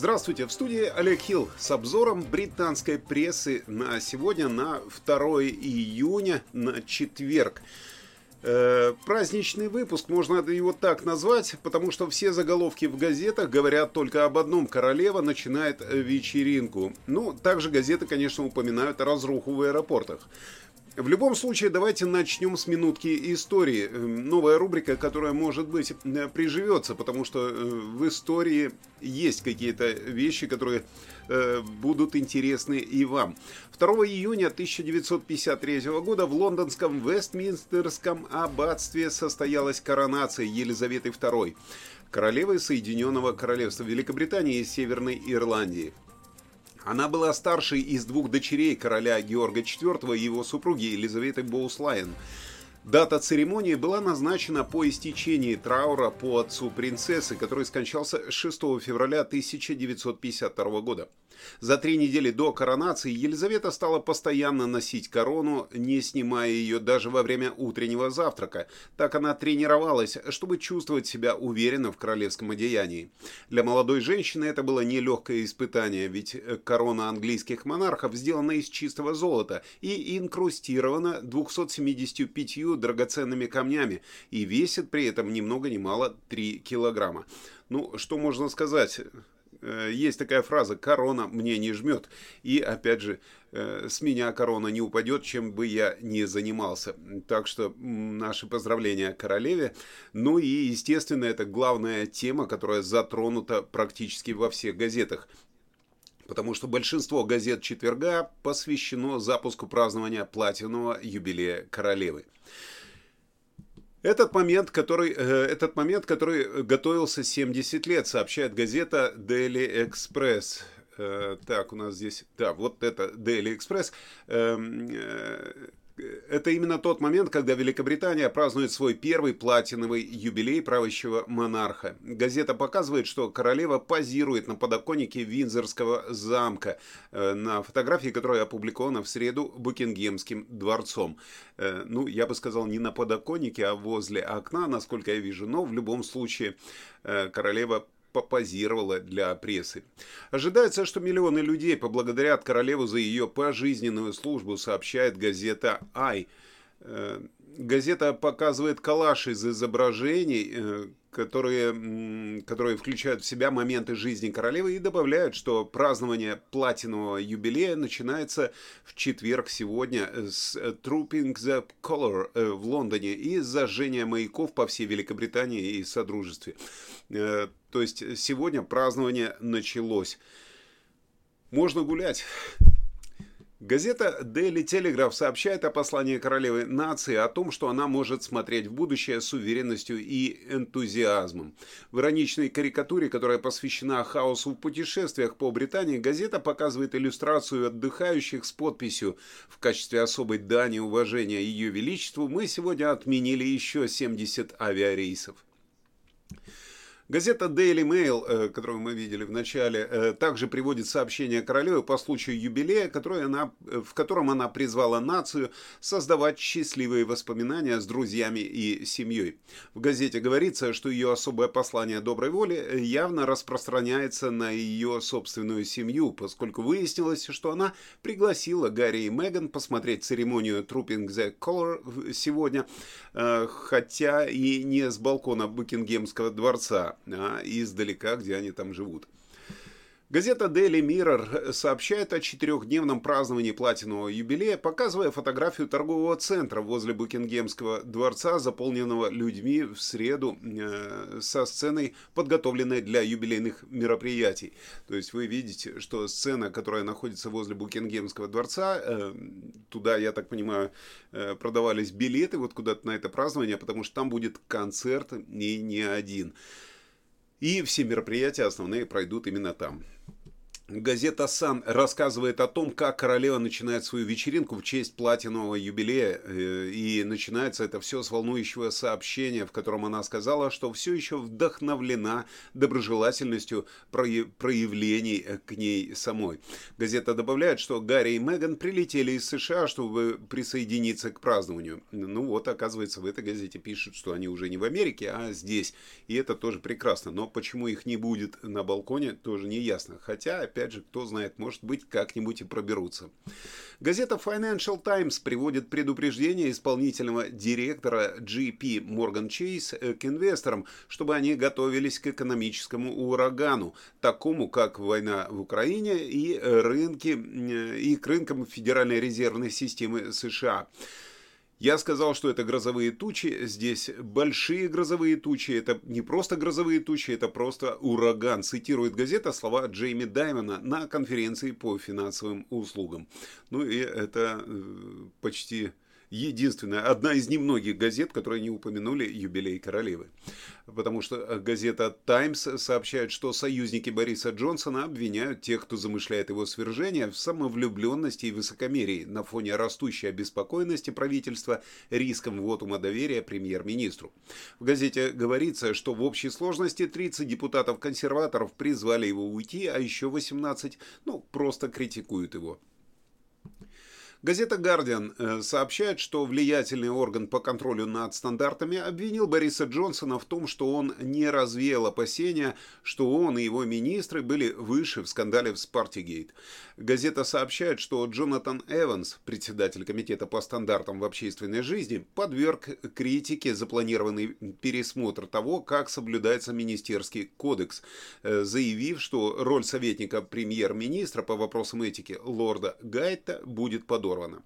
Здравствуйте, в студии Олег Хилл с обзором британской прессы на сегодня, на 2 июня, на четверг. Э, праздничный выпуск, можно его так назвать, потому что все заголовки в газетах говорят только об одном. Королева начинает вечеринку. Ну, также газеты, конечно, упоминают разруху в аэропортах. В любом случае, давайте начнем с минутки истории. Эм, новая рубрика, которая, может быть, э, приживется, потому что э, в истории есть какие-то вещи, которые э, будут интересны и вам. 2 июня 1953 года в лондонском Вестминстерском аббатстве состоялась коронация Елизаветы II, королевы Соединенного Королевства Великобритании и Северной Ирландии. Она была старшей из двух дочерей короля Георга IV и его супруги Елизаветы Боуслайн. Дата церемонии была назначена по истечении траура по отцу принцессы, который скончался 6 февраля 1952 года. За три недели до коронации Елизавета стала постоянно носить корону, не снимая ее даже во время утреннего завтрака. Так она тренировалась, чтобы чувствовать себя уверенно в королевском одеянии. Для молодой женщины это было нелегкое испытание, ведь корона английских монархов сделана из чистого золота и инкрустирована 275 драгоценными камнями и весит при этом ни много ни мало 3 килограмма. Ну, что можно сказать? Э, есть такая фраза «корона мне не жмет». И, опять же, э, с меня корона не упадет, чем бы я ни занимался. Так что наши поздравления королеве. Ну и, естественно, это главная тема, которая затронута практически во всех газетах потому что большинство газет четверга посвящено запуску празднования платинового юбилея королевы. Этот момент, который, э, этот момент, который готовился 70 лет, сообщает газета Daily Express. Э, так, у нас здесь, да, вот это Daily Express. Эм, э, это именно тот момент, когда Великобритания празднует свой первый платиновый юбилей правящего монарха. Газета показывает, что королева позирует на подоконнике Винзорского замка э, на фотографии, которая опубликована в среду Букингемским дворцом. Э, ну, я бы сказал, не на подоконнике, а возле окна, насколько я вижу, но в любом случае э, королева попозировала для прессы. Ожидается, что миллионы людей поблагодарят королеву за ее пожизненную службу, сообщает газета «Ай». Э, газета показывает коллаж из изображений, э, которые, которые включают в себя моменты жизни королевы и добавляют, что празднование платинового юбилея начинается в четверг сегодня с Trooping the Color э, в Лондоне и зажжения маяков по всей Великобритании и Содружестве. Э, то есть сегодня празднование началось. Можно гулять. Газета Daily Telegraph сообщает о послании королевы нации о том, что она может смотреть в будущее с уверенностью и энтузиазмом. В ироничной карикатуре, которая посвящена хаосу в путешествиях по Британии, газета показывает иллюстрацию отдыхающих с подписью «В качестве особой дани уважения Ее Величеству мы сегодня отменили еще 70 авиарейсов». Газета Daily Mail, э, которую мы видели в начале, э, также приводит сообщение королевы по случаю юбилея, которое она, э, в котором она призвала нацию создавать счастливые воспоминания с друзьями и семьей. В газете говорится, что ее особое послание доброй воли явно распространяется на ее собственную семью, поскольку выяснилось, что она пригласила Гарри и Меган посмотреть церемонию Trooping the Color сегодня, хотя и не с балкона Букингемского дворца а издалека, где они там живут. Газета Daily Mirror сообщает о четырехдневном праздновании платинового юбилея, показывая фотографию торгового центра возле Букингемского дворца, заполненного людьми в среду э, со сценой, подготовленной для юбилейных мероприятий. То есть вы видите, что сцена, которая находится возле Букингемского дворца, э, туда, я так понимаю, э, продавались билеты вот куда-то на это празднование, потому что там будет концерт и не один. И все мероприятия основные пройдут именно там. Газета «Сан» рассказывает о том, как королева начинает свою вечеринку в честь платинового юбилея. Э, и начинается это все с волнующего сообщения, в котором она сказала, что все еще вдохновлена доброжелательностью проявлений э, к ней самой. Газета добавляет, что Гарри и Меган прилетели из США, чтобы присоединиться к празднованию. Ну вот, оказывается, в этой газете пишут, что они уже не в Америке, а здесь. И это тоже прекрасно. Но почему их не будет на балконе, тоже не ясно. Хотя, опять опять же, кто знает, может быть, как-нибудь и проберутся. Газета Financial Times приводит предупреждение исполнительного директора GP Morgan Chase э, к инвесторам, чтобы они готовились к экономическому урагану, такому как война в Украине и рынки э, и к рынкам Федеральной резервной системы США. Я сказал, что это грозовые тучи. Здесь большие грозовые тучи. Это не просто грозовые тучи, это просто ураган. Цитирует газета слова Джейми Даймона на конференции по финансовым услугам. Ну и это э, почти единственная, одна из немногих газет, которые не упомянули юбилей королевы. Потому что э, газета «Таймс» сообщает, что союзники Бориса Джонсона обвиняют тех, кто замышляет его свержение, в самовлюбленности и высокомерии на фоне растущей обеспокоенности правительства риском вотума доверия премьер-министру. В газете говорится, что в общей сложности 30 депутатов-консерваторов призвали его уйти, а еще 18 ну, просто критикуют его. Газета «Гардиан» э, сообщает, что влиятельный орган по контролю над стандартами обвинил Бориса Джонсона в том, что он не развеял опасения, что он и его министры были выше в скандале в Спартигейт. Газета сообщает, что Джонатан Эванс, председатель комитета по стандартам в общественной жизни, подверг критике запланированный пересмотр того, как соблюдается министерский кодекс, э, заявив, что роль советника премьер-министра по вопросам этики лорда Гайта будет подорвана.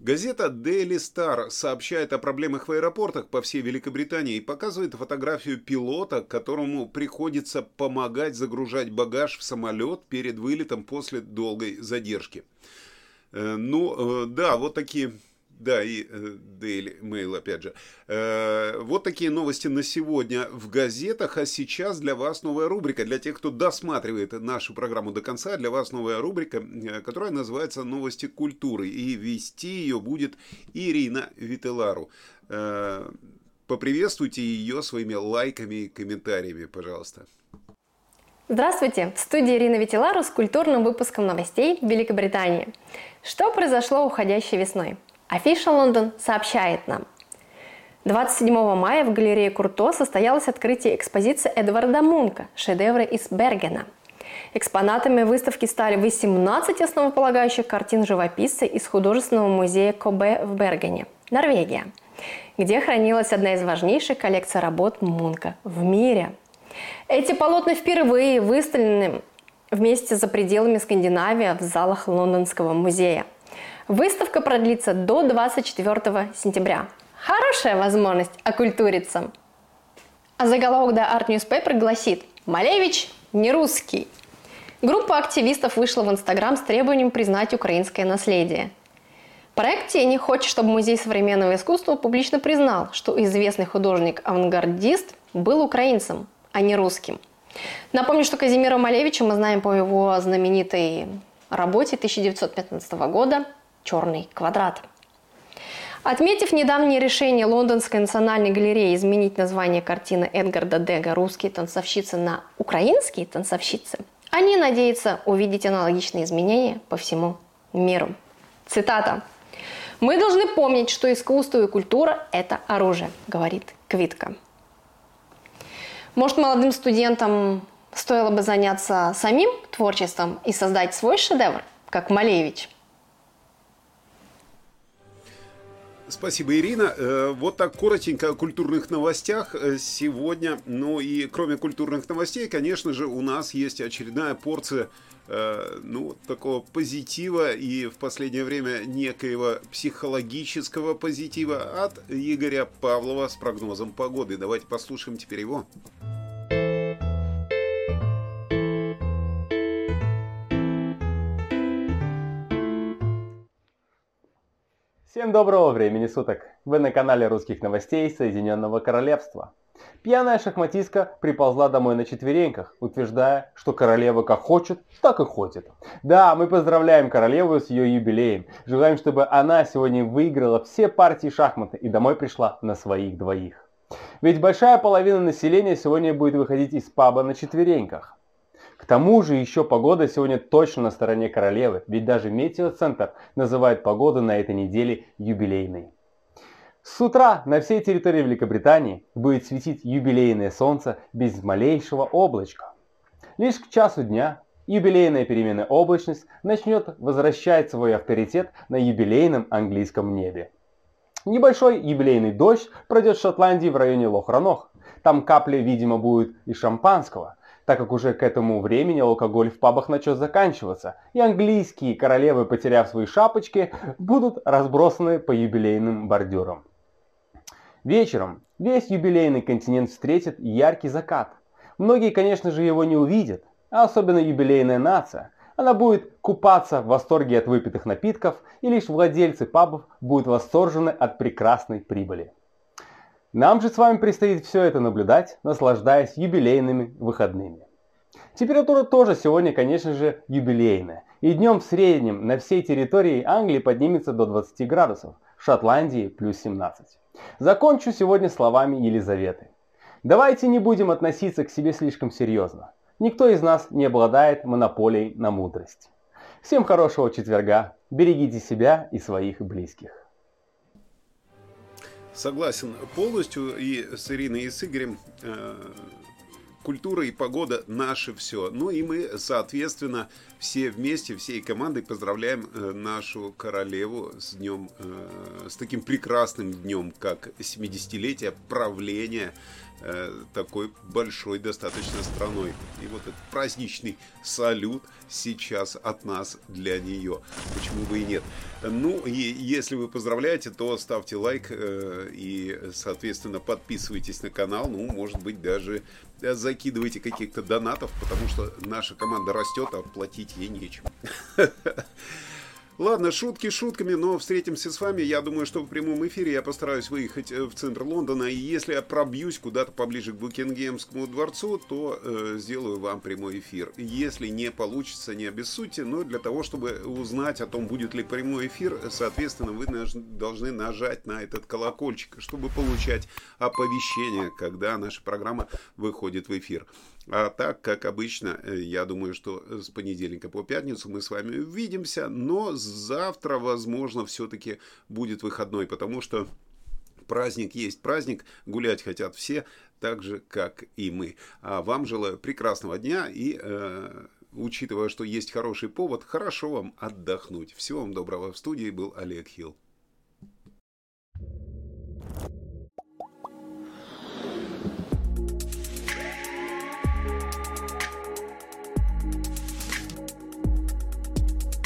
Газета Daily Star сообщает о проблемах в аэропортах по всей Великобритании и показывает фотографию пилота, которому приходится помогать загружать багаж в самолет перед вылетом после долгой задержки. Э, ну, э, да, вот такие да, и э, Daily Mail, опять же. Э, вот такие новости на сегодня в газетах, а сейчас для вас новая рубрика. Для тех, кто досматривает нашу программу до конца, для вас новая рубрика, э, которая называется «Новости культуры». И вести ее будет Ирина Вителару. Поприветствуйте ее своими лайками и комментариями, пожалуйста. Здравствуйте! В студии Ирина Витилару с культурным выпуском новостей Великобритании. Что произошло уходящей весной? Афиша Лондон сообщает нам. 27 мая в галерее Курто состоялось открытие экспозиции Эдварда Мунка «Шедевры из Бергена». Экспонатами выставки стали 18 основополагающих картин живописца из художественного музея Кобе в Бергене, Норвегия, где хранилась одна из важнейших коллекций работ Мунка в мире. Эти полотна впервые выставлены вместе за пределами Скандинавии в залах Лондонского музея – Выставка продлится до 24 сентября. Хорошая возможность окультуриться. А заголовок The Art Newspaper гласит «Малевич не русский». Группа активистов вышла в Инстаграм с требованием признать украинское наследие. Проект «Тени» хочет, чтобы Музей современного искусства публично признал, что известный художник-авангардист был украинцем, а не русским. Напомню, что Казимира Малевича мы знаем по его знаменитой работе 1915 года черный квадрат. Отметив недавнее решение Лондонской национальной галереи изменить название картины Эдгарда Дега «Русские танцовщицы» на «Украинские танцовщицы», они надеются увидеть аналогичные изменения по всему миру. Цитата. «Мы должны помнить, что искусство и культура – это оружие», – говорит Квитка. Может, молодым студентам стоило бы заняться самим творчеством и создать свой шедевр, как Малевич – Спасибо, Ирина. Э, вот так коротенько о культурных новостях э, сегодня. Ну и кроме культурных новостей, конечно же, у нас есть очередная порция э, ну, такого позитива и в последнее время некоего психологического позитива от Игоря Павлова с прогнозом погоды. Давайте послушаем теперь его. Всем доброго времени суток! Вы на канале русских новостей Соединенного Королевства. Пьяная шахматистка приползла домой на четвереньках, утверждая, что королева как хочет, так и ходит. Да, мы поздравляем королеву с ее юбилеем. Желаем, чтобы она сегодня выиграла все партии шахматы и домой пришла на своих двоих. Ведь большая половина населения сегодня будет выходить из паба на четвереньках. Тому же еще погода сегодня точно на стороне королевы, ведь даже метеоцентр называет погоду на этой неделе юбилейной. С утра на всей территории Великобритании будет светить юбилейное солнце без малейшего облачка. Лишь к часу дня юбилейная переменная облачность начнет возвращать свой авторитет на юбилейном английском небе. Небольшой юбилейный дождь пройдет в Шотландии в районе Лох-Ранох. Там капли, видимо, будет и шампанского так как уже к этому времени алкоголь в пабах начал заканчиваться, и английские королевы, потеряв свои шапочки, будут разбросаны по юбилейным бордюрам. Вечером весь юбилейный континент встретит яркий закат. Многие, конечно же, его не увидят, а особенно юбилейная нация. Она будет купаться в восторге от выпитых напитков, и лишь владельцы пабов будут восторжены от прекрасной прибыли. Нам же с вами предстоит все это наблюдать, наслаждаясь юбилейными выходными. Температура тоже сегодня, конечно же, юбилейная. И днем в среднем на всей территории Англии поднимется до 20 градусов, в Шотландии плюс 17. Закончу сегодня словами Елизаветы. Давайте не будем относиться к себе слишком серьезно. Никто из нас не обладает монополией на мудрость. Всем хорошего четверга. Берегите себя и своих близких. Согласен полностью и с Ириной, и с Игорем. Э, культура и погода наше все. Ну и мы, соответственно, все вместе, всей командой поздравляем э, нашу королеву с днем, э, с таким прекрасным днем, как 70-летие правления Э, такой большой достаточно страной. И вот этот праздничный салют сейчас от нас для нее. Почему бы и нет? Ну, и если вы поздравляете, то ставьте лайк э, и, соответственно, подписывайтесь на канал. Ну, может быть, даже закидывайте каких-то донатов, потому что наша команда растет, а платить ей нечем. Ладно, шутки шутками, но встретимся с вами. Я думаю, что в прямом эфире я постараюсь выехать э, в центр Лондона. И если я пробьюсь куда-то поближе к Букингемскому дворцу, то э, сделаю вам прямой эфир. Если не получится, не обессудьте, но для того, чтобы узнать о том, будет ли прямой эфир, соответственно, вы должны нажать на этот колокольчик, чтобы получать оповещение, когда наша программа выходит в эфир. А так, как обычно, э, я думаю, что с понедельника по пятницу мы с вами увидимся, но завтра, возможно, все-таки будет выходной, потому что праздник есть праздник, гулять хотят все, так же, как и мы. А вам желаю прекрасного дня и, э, учитывая, что есть хороший повод, хорошо вам отдохнуть. Всего вам доброго. В студии был Олег Хилл.